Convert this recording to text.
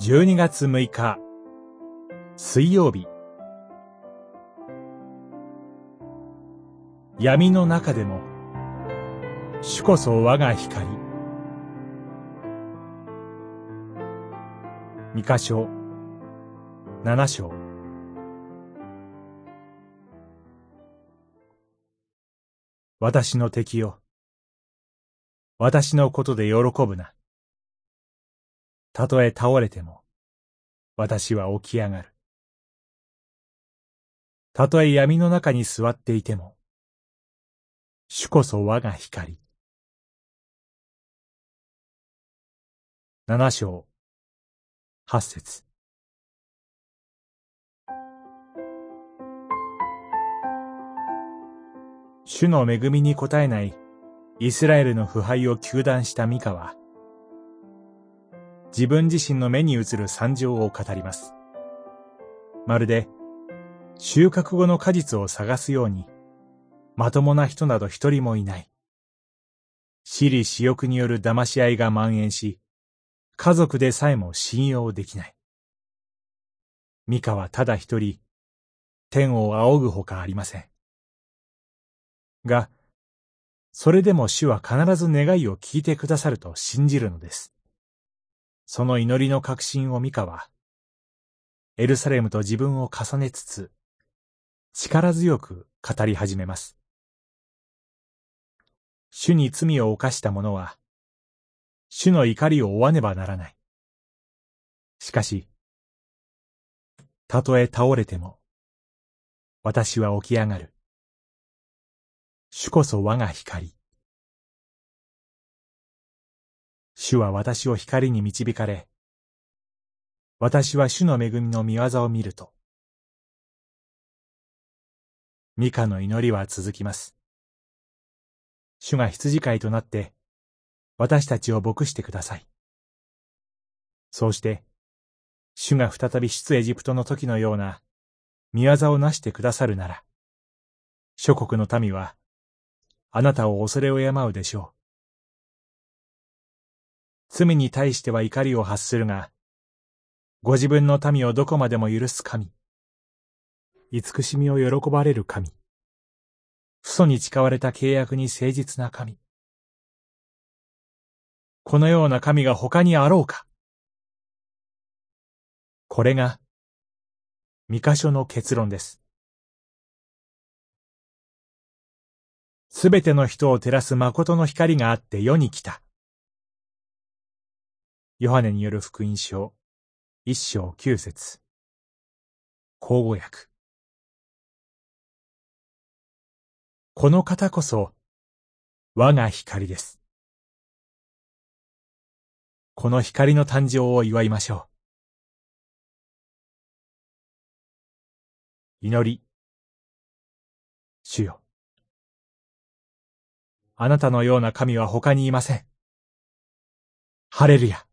12月6日。水曜日。闇の中でも主こそ我が光。三箇所。七章。私の敵よ。私のことで喜ぶな。たとえ倒れても、私は起き上がる。たとえ闇の中に座っていても、主こそ我が光。七章、八節。主の恵みに応えないイスラエルの腐敗を求断したミカは、自分自身の目に映る惨状を語ります。まるで、収穫後の果実を探すように、まともな人など一人もいない。私利私欲による騙し合いが蔓延し、家族でさえも信用できない。ミカはただ一人、天を仰ぐほかありません。が、それでも主は必ず願いを聞いてくださると信じるのです。その祈りの確信をミカは、エルサレムと自分を重ねつつ、力強く語り始めます。主に罪を犯した者は、主の怒りを追わねばならない。しかし、たとえ倒れても、私は起き上がる。主こそ我が光。主は私を光に導かれ、私は主の恵みの見業を見ると。ミカの祈りは続きます。主が羊飼いとなって、私たちを牧してください。そうして、主が再び出エジプトの時のような見業をなしてくださるなら、諸国の民は、あなたを恐れを敬うでしょう。罪に対しては怒りを発するが、ご自分の民をどこまでも許す神。慈しみを喜ばれる神。父祖に誓われた契約に誠実な神。このような神が他にあろうかこれが、三箇所の結論です。すべての人を照らす誠の光があって世に来た。ヨハネによる福音書、一章九節。口語訳。この方こそ、我が光です。この光の誕生を祝いましょう。祈り。主よ。あなたのような神は他にいません。ハレルヤ。